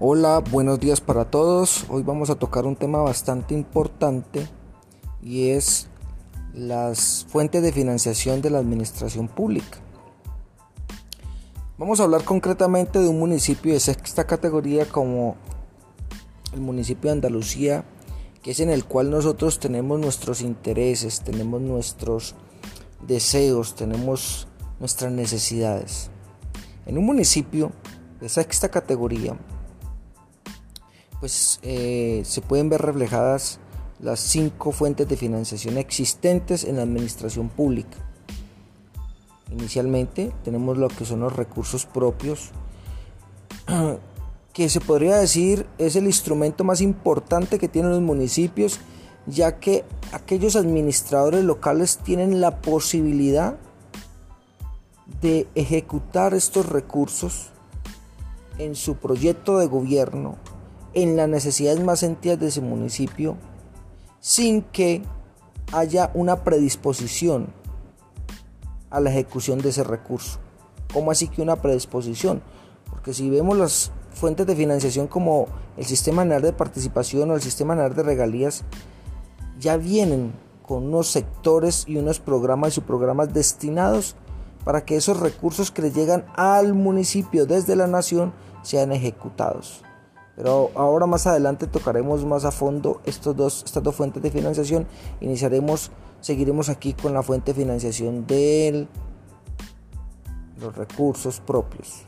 Hola, buenos días para todos. Hoy vamos a tocar un tema bastante importante y es las fuentes de financiación de la administración pública. Vamos a hablar concretamente de un municipio de sexta categoría como el municipio de Andalucía, que es en el cual nosotros tenemos nuestros intereses, tenemos nuestros deseos, tenemos nuestras necesidades. En un municipio de sexta categoría, pues eh, se pueden ver reflejadas las cinco fuentes de financiación existentes en la administración pública. Inicialmente tenemos lo que son los recursos propios, que se podría decir es el instrumento más importante que tienen los municipios, ya que aquellos administradores locales tienen la posibilidad de ejecutar estos recursos en su proyecto de gobierno en las necesidades más sentidas de ese municipio sin que haya una predisposición a la ejecución de ese recurso. ¿Cómo así que una predisposición? Porque si vemos las fuentes de financiación como el sistema NAR de participación o el sistema NAR de regalías, ya vienen con unos sectores y unos programas y subprogramas destinados para que esos recursos que le llegan al municipio desde la nación sean ejecutados. Pero ahora más adelante tocaremos más a fondo estos dos, estas dos fuentes de financiación. Iniciaremos, seguiremos aquí con la fuente de financiación de los recursos propios.